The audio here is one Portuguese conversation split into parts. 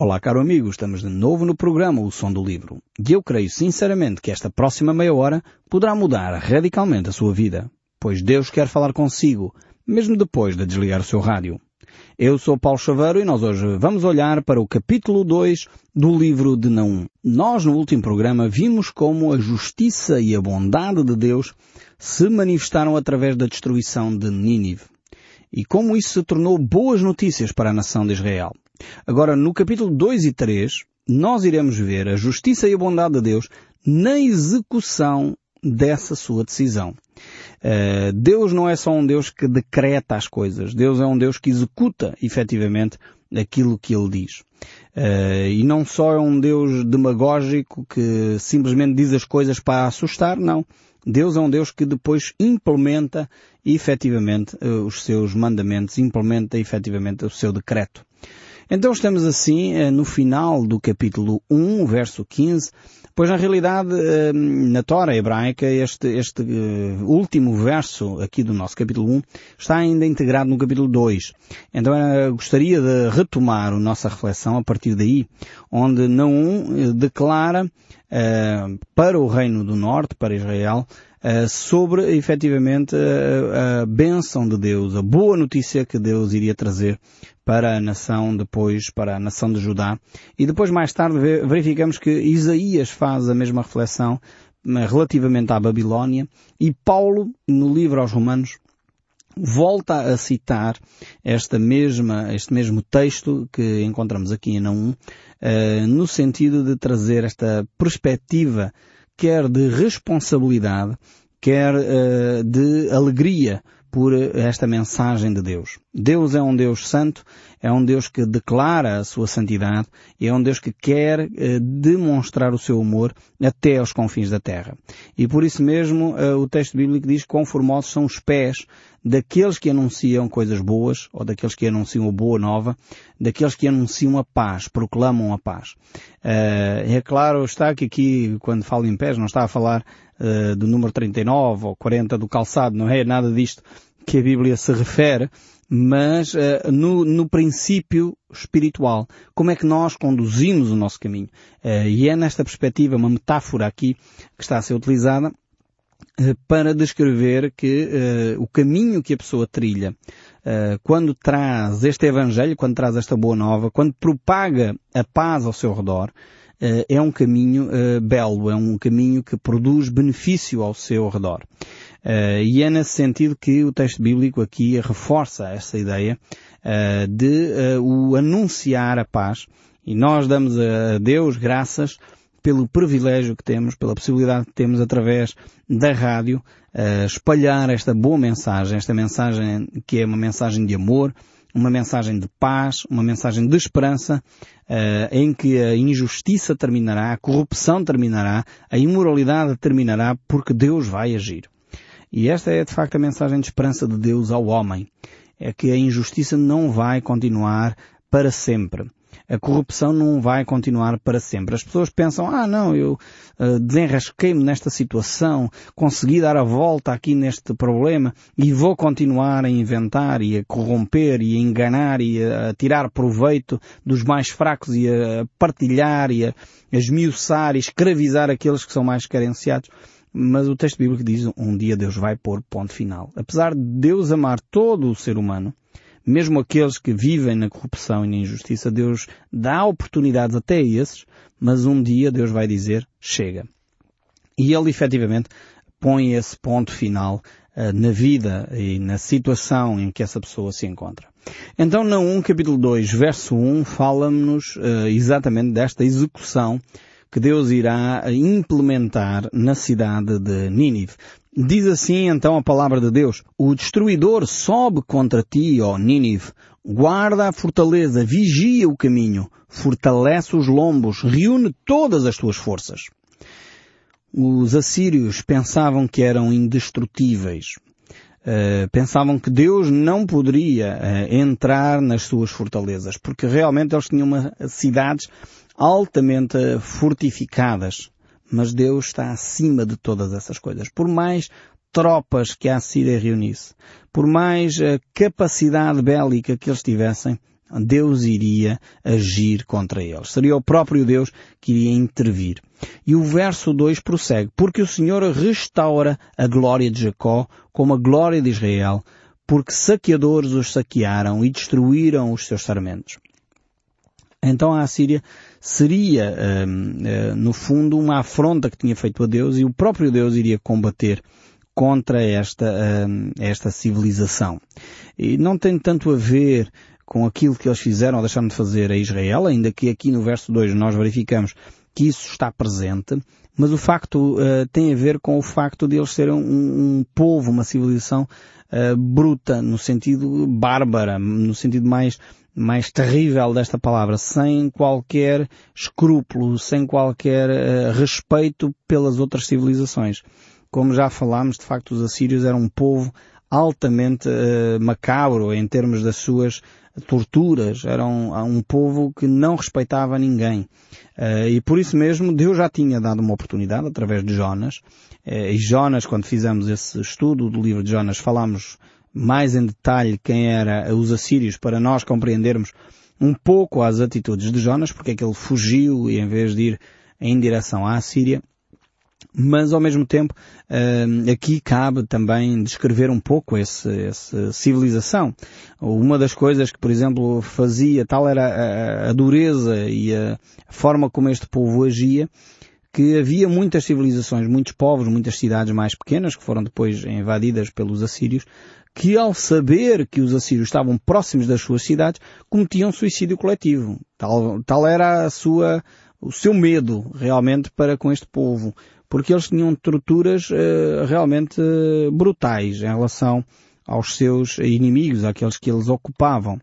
Olá, caro amigo, estamos de novo no programa O Som do Livro. E eu creio sinceramente que esta próxima meia hora poderá mudar radicalmente a sua vida, pois Deus quer falar consigo, mesmo depois de desligar o seu rádio. Eu sou Paulo Chaveiro e nós hoje vamos olhar para o capítulo 2 do livro de Naum. Nós no último programa vimos como a justiça e a bondade de Deus se manifestaram através da destruição de Nínive. E como isso se tornou boas notícias para a nação de Israel. Agora, no capítulo 2 e 3, nós iremos ver a justiça e a bondade de Deus na execução dessa sua decisão. Uh, Deus não é só um Deus que decreta as coisas. Deus é um Deus que executa efetivamente aquilo que Ele diz. Uh, e não só é um Deus demagógico que simplesmente diz as coisas para assustar, não. Deus é um Deus que depois implementa efetivamente uh, os seus mandamentos, implementa efetivamente o seu decreto. Então estamos assim eh, no final do capítulo 1, verso 15, pois na realidade eh, na Tora hebraica este, este eh, último verso aqui do nosso capítulo 1 está ainda integrado no capítulo 2. Então gostaria de retomar a nossa reflexão a partir daí, onde Naum declara para o Reino do Norte, para Israel, sobre efetivamente a, a bênção de Deus, a boa notícia que Deus iria trazer para a nação depois, para a nação de Judá. E depois mais tarde verificamos que Isaías faz a mesma reflexão eh, relativamente à Babilónia e Paulo, no livro aos Romanos, volta a citar esta mesma, este mesmo texto que encontramos aqui em Naum, no sentido de trazer esta perspectiva quer de responsabilidade, quer uh, de alegria por esta mensagem de Deus. Deus é um Deus santo, é um Deus que declara a sua santidade e é um Deus que quer uh, demonstrar o seu amor até aos confins da terra. E por isso mesmo uh, o texto bíblico diz que formosos são os pés daqueles que anunciam coisas boas, ou daqueles que anunciam a boa nova, daqueles que anunciam a paz, proclamam a paz. Uh, é claro, está que aqui, quando falo em pés, não está a falar uh, do número 39 ou 40 do calçado, não é nada disto que a Bíblia se refere, mas uh, no, no, princípio espiritual. Como é que nós conduzimos o nosso caminho? Uh, e é nesta perspectiva, uma metáfora aqui que está a ser utilizada, eh, para descrever que o caminho que a pessoa trilha quando traz este Evangelho, quando traz esta boa nova, quando propaga a paz ao seu redor, é um caminho belo, é um caminho que produz benefício ao seu redor. E é nesse sentido que o texto bíblico aqui reforça essa ideia de o anunciar a paz. E nós damos a Deus graças pelo privilégio que temos, pela possibilidade que temos através da rádio, uh, espalhar esta boa mensagem, esta mensagem que é uma mensagem de amor, uma mensagem de paz, uma mensagem de esperança, uh, em que a injustiça terminará, a corrupção terminará, a imoralidade terminará, porque Deus vai agir. E esta é de facto a mensagem de esperança de Deus ao homem. É que a injustiça não vai continuar para sempre a corrupção não vai continuar para sempre. As pessoas pensam, ah não, eu uh, desenrasquei-me nesta situação, consegui dar a volta aqui neste problema e vou continuar a inventar e a corromper e a enganar e a, a tirar proveito dos mais fracos e a partilhar e a, a esmiuçar e escravizar aqueles que são mais carenciados. Mas o texto bíblico diz um dia Deus vai pôr ponto final. Apesar de Deus amar todo o ser humano, mesmo aqueles que vivem na corrupção e na injustiça, Deus dá oportunidades até a esses, mas um dia Deus vai dizer, chega. E Ele efetivamente põe esse ponto final uh, na vida e na situação em que essa pessoa se encontra. Então, na 1 capítulo 2, verso 1, fala-nos uh, exatamente desta execução que Deus irá implementar na cidade de Nínive. Diz assim então a palavra de Deus, o destruidor sobe contra ti, ó Nínive, guarda a fortaleza, vigia o caminho, fortalece os lombos, reúne todas as tuas forças. Os assírios pensavam que eram indestrutíveis. Uh, pensavam que Deus não poderia uh, entrar nas suas fortalezas, porque realmente eles tinham uma, cidades altamente fortificadas. Mas Deus está acima de todas essas coisas. Por mais tropas que a Síria reunisse, por mais uh, capacidade bélica que eles tivessem, Deus iria agir contra eles. Seria o próprio Deus que iria intervir. E o verso 2 prossegue, porque o Senhor restaura a glória de Jacó como a glória de Israel, porque saqueadores os saquearam e destruíram os seus sarmentos. Então a Assíria seria, hum, no fundo, uma afronta que tinha feito a Deus e o próprio Deus iria combater contra esta, hum, esta civilização. E não tem tanto a ver com aquilo que eles fizeram ou deixaram de fazer a Israel, ainda que aqui no verso 2 nós verificamos que isso está presente, mas o facto uh, tem a ver com o facto de eles serem um, um povo, uma civilização uh, bruta, no sentido bárbara, no sentido mais mais terrível desta palavra, sem qualquer escrúpulo, sem qualquer uh, respeito pelas outras civilizações. Como já falámos, de facto os assírios eram um povo altamente uh, macabro em termos das suas torturas, eram um povo que não respeitava ninguém. Uh, e por isso mesmo Deus já tinha dado uma oportunidade através de Jonas. Uh, e Jonas, quando fizemos esse estudo do livro de Jonas, falámos mais em detalhe quem era os assírios para nós compreendermos um pouco as atitudes de Jonas, porque é que ele fugiu e em vez de ir em direção à Síria, mas ao mesmo tempo uh, aqui cabe também descrever um pouco esse, essa civilização. Uma das coisas que, por exemplo, fazia, tal era a dureza e a forma como este povo agia, que havia muitas civilizações, muitos povos, muitas cidades mais pequenas, que foram depois invadidas pelos assírios, que ao saber que os assírios estavam próximos das suas cidades, cometiam suicídio coletivo. Tal, tal era a sua, o seu medo realmente para com este povo porque eles tinham torturas uh, realmente uh, brutais em relação aos seus inimigos, àqueles que eles ocupavam.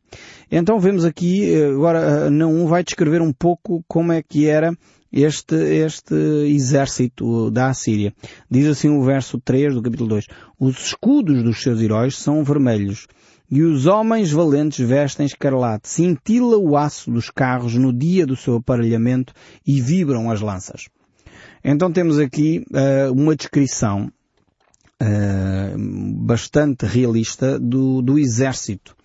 Então vemos aqui, eh, agora Naum vai descrever um pouco como é que era este, este exército da Assíria. Diz assim o verso 3 do capítulo 2. Os escudos dos seus heróis são vermelhos e os homens valentes vestem escarlate. Cintila o aço dos carros no dia do seu aparelhamento e vibram as lanças. Então temos aqui uh, uma descrição uh, bastante realista do, do exército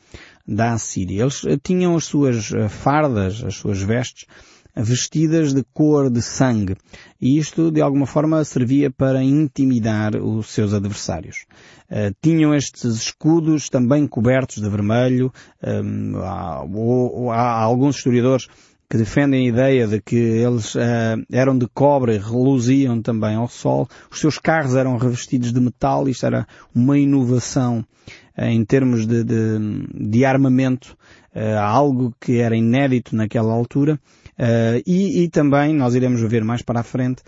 da Assíria. Eles uh, tinham as suas fardas, as suas vestes, vestidas de cor de sangue. E isto, de alguma forma, servia para intimidar os seus adversários. Uh, tinham estes escudos também cobertos de vermelho. há, há, alguns historiadores que defendem a ideia de que eles uh, eram de cobre e reluziam também ao sol. Os seus carros eram revestidos de metal, isto era uma inovação uh, em termos de, de, de armamento, uh, algo que era inédito naquela altura. E, e, também, nós iremos ver mais para a frente,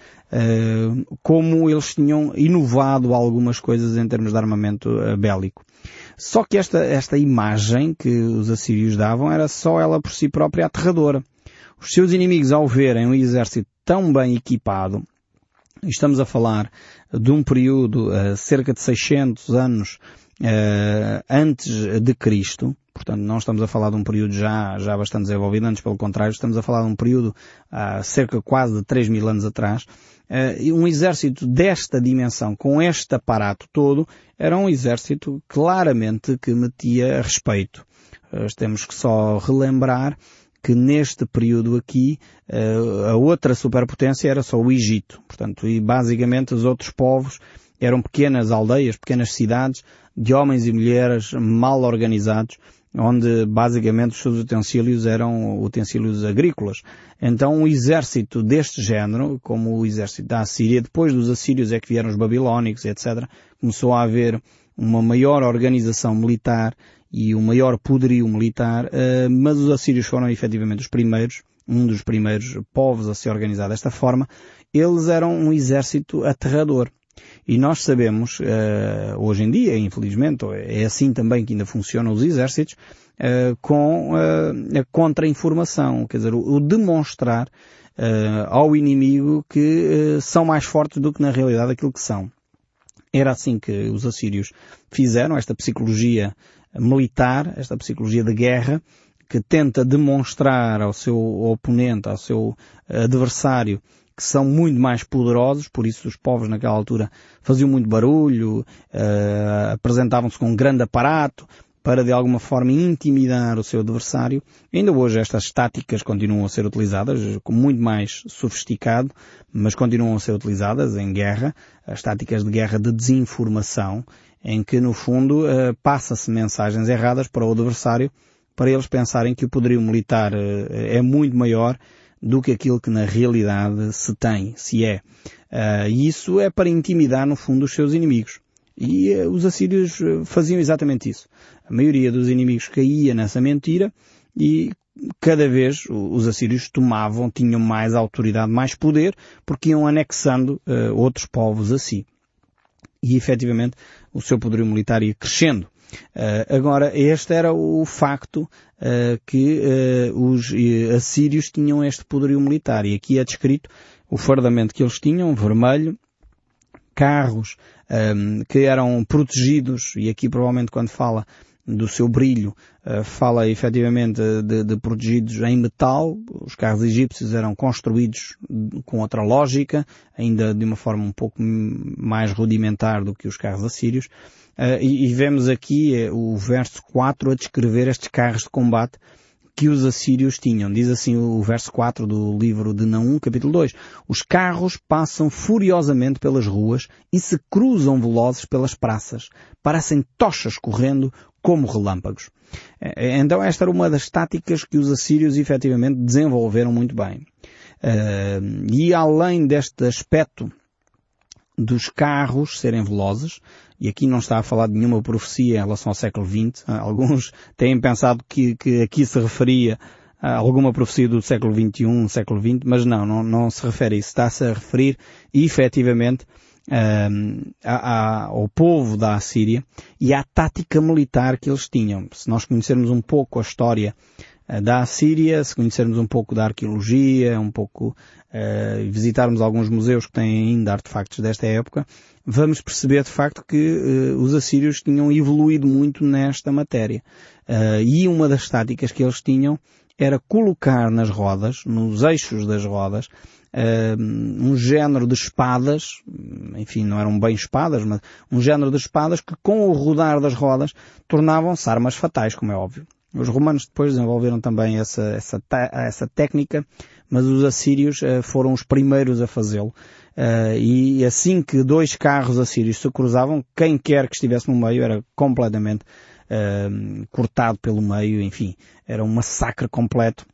como eles tinham inovado algumas coisas em termos de armamento bélico. Só que esta, esta imagem que os assírios davam era só ela por si própria aterradora. Os seus inimigos, ao verem um exército tão bem equipado, estamos a falar de um período uh, cerca de 600 anos uh, antes de Cristo, portanto não estamos a falar de um período já, já bastante desenvolvido, antes pelo contrário, estamos a falar de um período uh, cerca quase de 3 mil anos atrás, uh, um exército desta dimensão, com este aparato todo, era um exército claramente que metia respeito. Uh, temos que só relembrar que neste período aqui a outra superpotência era só o Egito. Portanto, e basicamente os outros povos eram pequenas aldeias, pequenas cidades de homens e mulheres mal organizados, onde basicamente os seus utensílios eram utensílios agrícolas. Então um exército deste género, como o exército da Assíria, depois dos assírios é que vieram os babilónicos, etc., começou a haver uma maior organização militar e um maior poderio militar, uh, mas os assírios foram efetivamente os primeiros, um dos primeiros povos a se organizar desta forma. Eles eram um exército aterrador. E nós sabemos, uh, hoje em dia, infelizmente, é assim também que ainda funcionam os exércitos, uh, com a contra-informação, quer dizer, o, o demonstrar ao inimigo que são mais fortes do que na realidade aquilo que são. Era assim que os assírios fizeram esta psicologia militar, esta psicologia de guerra, que tenta demonstrar ao seu oponente, ao seu adversário, que são muito mais poderosos, por isso os povos naquela altura faziam muito barulho, uh, apresentavam-se com um grande aparato, para de alguma forma intimidar o seu adversário. Ainda hoje estas táticas continuam a ser utilizadas, com muito mais sofisticado, mas continuam a ser utilizadas em guerra, as táticas de guerra de desinformação, em que no fundo uh, passa-se mensagens erradas para o adversário, para eles pensarem que o poderio militar uh, é muito maior do que aquilo que na realidade se tem, se é. Uh, e isso é para intimidar no fundo os seus inimigos. E uh, os assírios faziam exatamente isso. A maioria dos inimigos caía nessa mentira e cada vez os assírios tomavam, tinham mais autoridade, mais poder, porque iam anexando uh, outros povos a si. E efetivamente o seu poderio militar ia crescendo. Uh, agora, este era o facto uh, que uh, os assírios tinham este poderio militar. E aqui é descrito o fardamento que eles tinham, vermelho, carros que eram protegidos, e aqui provavelmente quando fala do seu brilho, uh, fala efetivamente de, de, protegidos em metal. Os carros egípcios eram construídos com outra lógica, ainda de uma forma um pouco mais rudimentar do que os carros assírios. Uh, e, e, vemos aqui uh, o verso 4 a descrever estes carros de combate que os assírios tinham. Diz assim o verso 4 do livro de Naum, capítulo 2. Os carros passam furiosamente pelas ruas e se cruzam velozes pelas praças. Parecem tochas correndo como relâmpagos. É, é, então esta era uma das táticas que os assírios efetivamente desenvolveram muito bem. E além deste aspecto dos carros serem velozes, e aqui não está a falar de nenhuma profecia em relação ao século XX, ah, alguns têm pensado que, que aqui se referia a alguma profecia do século XXI, século XX, mas não, não, não se refere a isso. Está-se a referir efetivamente um, a, a, ao povo da Assíria e à tática militar que eles tinham. Se nós conhecermos um pouco a história uh, da Assíria, se conhecermos um pouco da arqueologia, um pouco uh, visitarmos alguns museus que têm ainda artefactos desta época, vamos perceber de facto que uh, os assírios tinham evoluído muito nesta matéria. e uma das táticas que eles tinham era colocar nas rodas, nos eixos das rodas, um género de espadas, enfim, não eram bem espadas, mas um género de espadas que com o rodar das rodas tornavam-se armas fatais, como é óbvio. Os romanos depois desenvolveram também essa, essa, essa técnica, mas os assírios uh, foram os primeiros a fazê-lo. Uh, e assim que dois carros assírios se cruzavam, quem quer que estivesse no meio era completamente uh, cortado pelo meio, enfim, era um massacre completo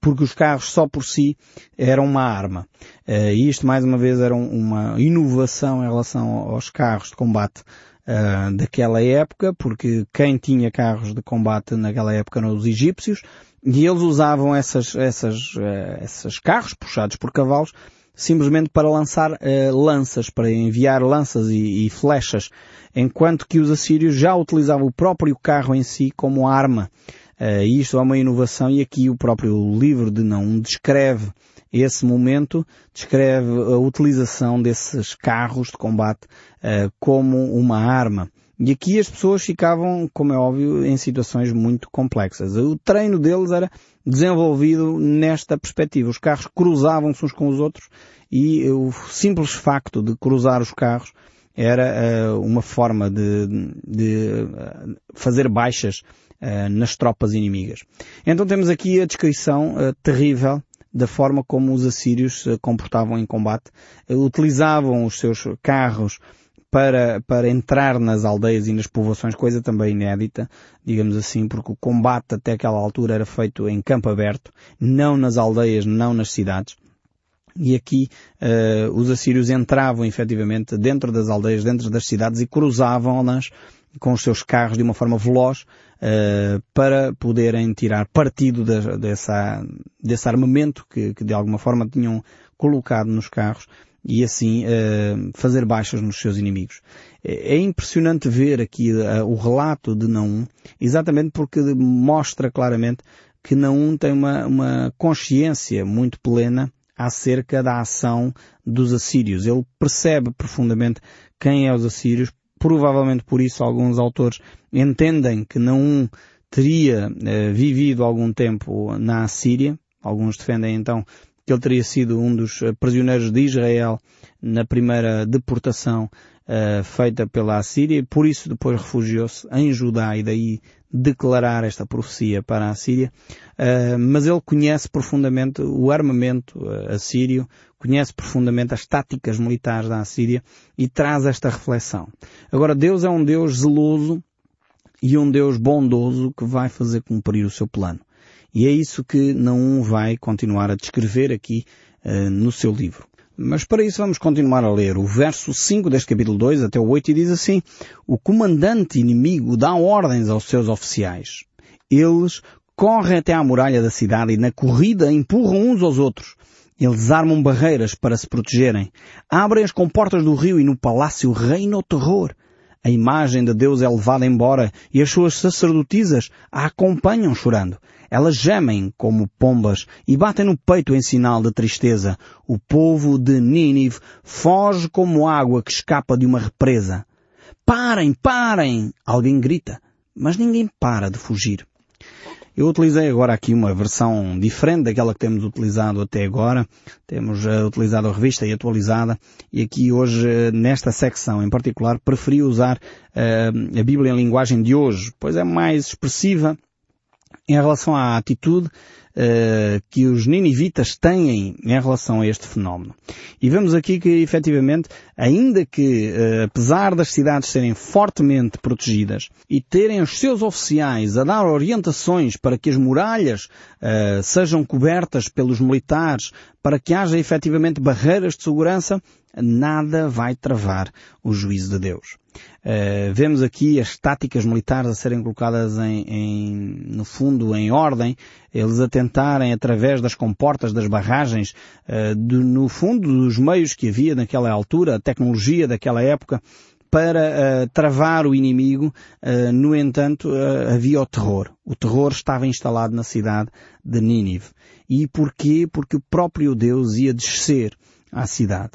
porque os carros só por si eram uma arma. Uh, e isto, mais uma vez, era uma inovação em relação aos carros de combate uh, daquela época, porque quem tinha carros de combate naquela época eram os egípcios, e eles usavam essas, essas, uh, esses carros puxados por cavalos simplesmente para lançar uh, lanças, para enviar lanças e, e, flechas, enquanto que os assírios já utilizavam o próprio carro em si como arma. Uh, isto é uma inovação e aqui o próprio livro de Não descreve esse momento, descreve a utilização desses carros de combate uh, como uma arma. E aqui as pessoas ficavam, como é óbvio, em situações muito complexas. O treino deles era desenvolvido nesta perspectiva. Os carros cruzavam-se uns com os outros e o simples facto de cruzar os carros era uh, uma forma de, de fazer baixas uh, nas tropas inimigas. Então temos aqui a descrição uh, terrível da forma como os assírios se comportavam em combate. utilizavam os seus carros para, para entrar nas aldeias e nas povoações, coisa também inédita, digamos assim, porque o combate até aquela altura era feito em campo aberto, não nas aldeias, não nas cidades. E aqui uh, os assírios entravam efetivamente dentro das aldeias, dentro das cidades e cruzavam-nas com os seus carros de uma forma veloz uh, para poderem tirar partido de, dessa, desse armamento que, que, de alguma forma tinham colocado nos carros e assim uh, fazer baixas nos seus inimigos. É, é impressionante ver aqui uh, o relato de Naum, exatamente porque mostra claramente que Naum tem uma, uma consciência muito plena acerca da ação dos assírios. Ele percebe profundamente quem é os assírios, provavelmente por isso alguns autores entendem que não teria eh, vivido algum tempo na Assíria. Alguns defendem então que ele teria sido um dos prisioneiros de Israel na primeira deportação uh, feita pela Assíria e por isso depois refugiou-se em Judá e daí declarar esta profecia para a Síria, uh, mas ele conhece profundamente o armamento uh, assírio, conhece profundamente as táticas militares da Assíria e traz esta reflexão. Agora, Deus é um Deus zeloso e um Deus bondoso que vai fazer cumprir o seu plano. E é isso que Naum vai continuar a descrever aqui uh, no seu livro. Mas para isso vamos continuar a ler o verso 5 deste capítulo 2 até o 8 e diz assim, o comandante inimigo dá ordens aos seus oficiais. Eles correm até à muralha da cidade e na corrida empurram uns aos outros. Eles armam barreiras para se protegerem. Abrem as comportas do rio e no palácio reina o terror. A imagem de Deus é levada embora e as suas sacerdotisas a acompanham chorando. Elas gemem como pombas e batem no peito em sinal de tristeza. O povo de Nínive foge como água que escapa de uma represa. Parem, parem! Alguém grita, mas ninguém para de fugir. Eu utilizei agora aqui uma versão diferente daquela que temos utilizado até agora. Temos uh, utilizado a revista e atualizada e aqui hoje, uh, nesta secção em particular, preferi usar uh, a Bíblia em linguagem de hoje, pois é mais expressiva em relação à atitude uh, que os ninivitas têm em relação a este fenómeno. E vemos aqui que, efetivamente, ainda que, uh, apesar das cidades serem fortemente protegidas e terem os seus oficiais a dar orientações para que as muralhas uh, sejam cobertas pelos militares, para que haja efetivamente barreiras de segurança, nada vai travar o juízo de Deus. Uh, vemos aqui as táticas militares a serem colocadas em, em, no fundo em ordem, eles a tentarem através das comportas, das barragens, uh, de, no fundo dos meios que havia naquela altura, a tecnologia daquela época, para uh, travar o inimigo, uh, no entanto, uh, havia o terror. O terror estava instalado na cidade de Nínive. E porquê? Porque o próprio Deus ia descer à cidade.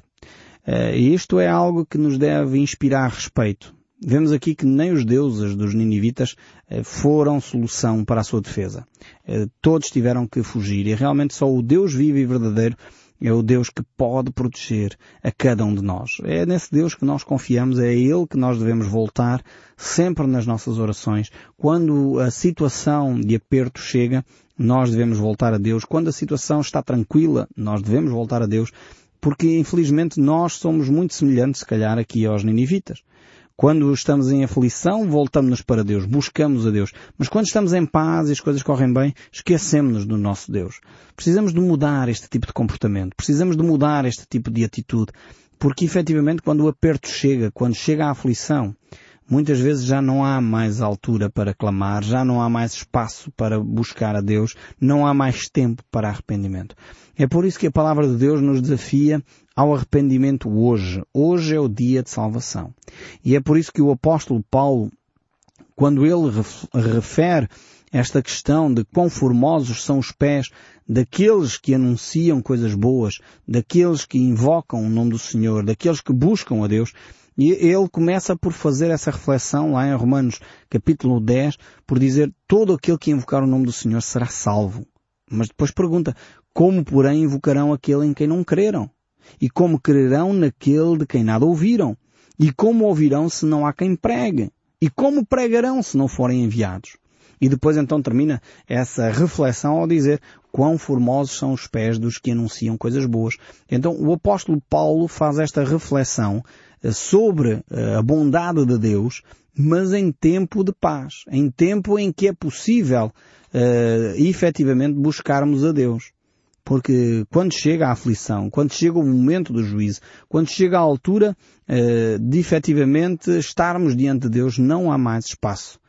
Isto é algo que nos deve inspirar respeito. Vemos aqui que nem os deuses dos ninivitas uh, foram solução para a sua defesa. Uh, todos tiveram que fugir e realmente só o Deus vivo e verdadeiro é o Deus que pode proteger a cada um de nós. É nesse Deus que nós confiamos, é a Ele que nós devemos voltar sempre nas nossas orações. Quando a situação de aperto chega, nós devemos voltar a Deus. Quando a situação está tranquila, nós devemos voltar a Deus porque infelizmente nós somos muito semelhantes, se calhar, aqui aos ninivitas. Quando estamos em aflição, voltamos-nos para Deus, buscamos a Deus. Mas quando estamos em paz e as coisas correm bem, esquecemos-nos do nosso Deus. Precisamos de mudar este tipo de comportamento. Precisamos de mudar este tipo de atitude. Porque efetivamente quando o aperto chega, quando chega a aflição, muitas vezes já não há mais altura para clamar, já não há mais espaço para buscar a Deus, não há mais tempo para arrependimento. É por isso que a palavra de Deus nos desafia ao arrependimento hoje. Hoje é o dia de salvação. E é por isso que o apóstolo Paulo, quando ele refere esta questão de quão formosos são os pés daqueles que anunciam coisas boas, daqueles que invocam o nome do Senhor, daqueles que buscam a Deus, e ele começa por fazer essa reflexão lá em Romanos capítulo 10, por dizer todo aquele que invocar o nome do Senhor será salvo. Mas depois pergunta, como, porém, invocarão aquele em quem não creram? E como crerão naquele de quem nada ouviram? E como ouvirão se não há quem pregue? E como pregarão se não forem enviados? E depois então termina essa reflexão ao dizer quão formosos são os pés dos que anunciam coisas boas. Então o apóstolo Paulo faz esta reflexão sobre eh, a bondade de Deus, mas em tempo de paz, em tempo em que é possível uh, efetivamente buscarmos a Deus. Porque quando chega a aflição, quando chega o momento do juízo, quando chega a altura uh, de efetivamente estarmos diante de Deus, não há mais espaço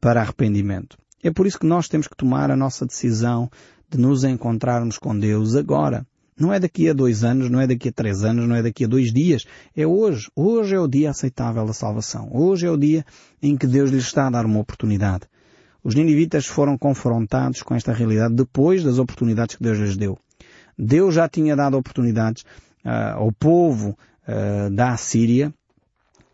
para arrependimento. É por isso que nós temos que tomar a nossa decisão de nos encontrarmos com Deus agora. Não é daqui a dois anos, não é daqui a três anos, não é daqui a dois dias. É hoje. Hoje é o dia aceitável da salvação. Hoje é o dia em que Deus lhes está a dar uma oportunidade. Os ninivitas foram confrontados com esta realidade depois das oportunidades que Deus lhes deu. Deus já tinha dado oportunidades uh, ao povo uh, da Assíria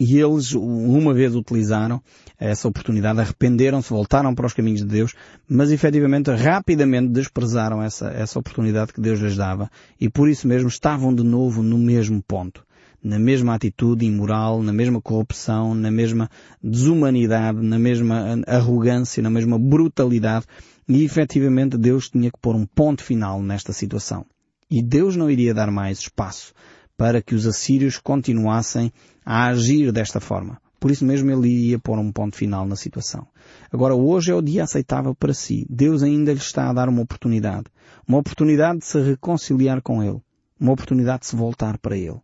E eles, uma vez utilizaram essa oportunidade, arrependeram-se, voltaram para os caminhos de Deus, mas efetivamente rapidamente desprezaram essa, essa oportunidade que Deus lhes dava e por isso mesmo estavam de novo no mesmo ponto. Na mesma atitude imoral, na mesma corrupção, na mesma desumanidade, na mesma arrogância, na mesma brutalidade e efetivamente Deus tinha que pôr um ponto final nesta situação. E Deus não iria dar mais espaço para que os assírios continuassem a agir desta forma. Por isso mesmo ele iria pôr um ponto final na situação. Agora hoje é o dia aceitável para si. Deus ainda lhe está a dar uma oportunidade. Uma oportunidade de se reconciliar com Ele. Uma oportunidade de se voltar para Ele.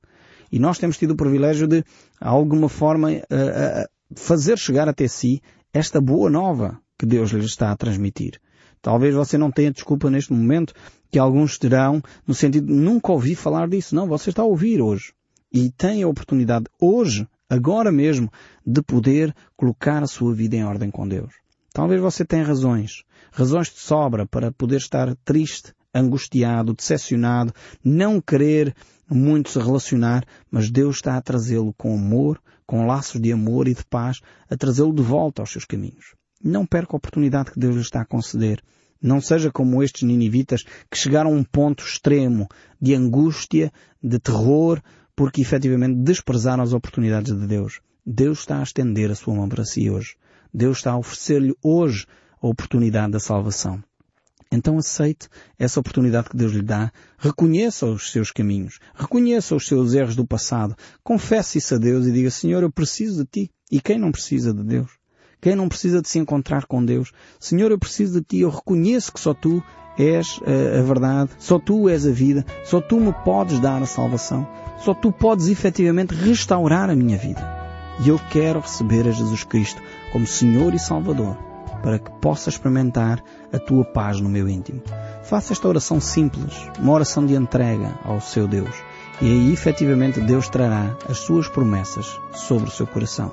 E nós temos tido o privilégio de, de alguma forma, uh, uh, fazer chegar até si esta boa nova que Deus lhe está a transmitir. Talvez você não tenha desculpa neste momento, que alguns terão, no sentido nunca ouvi falar disso. Não, você está a ouvir hoje. E tem a oportunidade hoje, agora mesmo, de poder colocar a sua vida em ordem com Deus. Talvez você tenha razões, razões de sobra para poder estar triste, angustiado, decepcionado, não querer muito se relacionar, mas Deus está a trazê-lo com amor, com laços de amor e de paz, a trazê-lo de volta aos seus caminhos. Não perca a oportunidade que Deus lhe está a conceder. Não seja como estes ninivitas que chegaram a um ponto extremo de angústia, de terror, porque efetivamente desprezaram as oportunidades de Deus. Deus está a estender a sua mão para si hoje. Deus está a oferecer-lhe hoje a oportunidade da salvação. Então aceite essa oportunidade que Deus lhe dá, reconheça os seus caminhos, reconheça os seus erros do passado, confesse isso a Deus e diga, Senhor, eu preciso de Ti. E quem não precisa de Deus? Quem não precisa de se encontrar com Deus? Senhor, eu preciso de Ti, eu reconheço que só Tu és a, eh, a verdade, só Tu és a vida, só Tu me podes dar a salvação, só Tu podes efetivamente restaurar a minha vida. E eu quero receber a Jesus Cristo como Senhor e Salvador, para que possa experimentar a Tua paz no meu íntimo. Faça esta oração simples, uma oração de entrega ao seu Deus, e aí efetivamente Deus trará as suas promessas sobre o seu coração.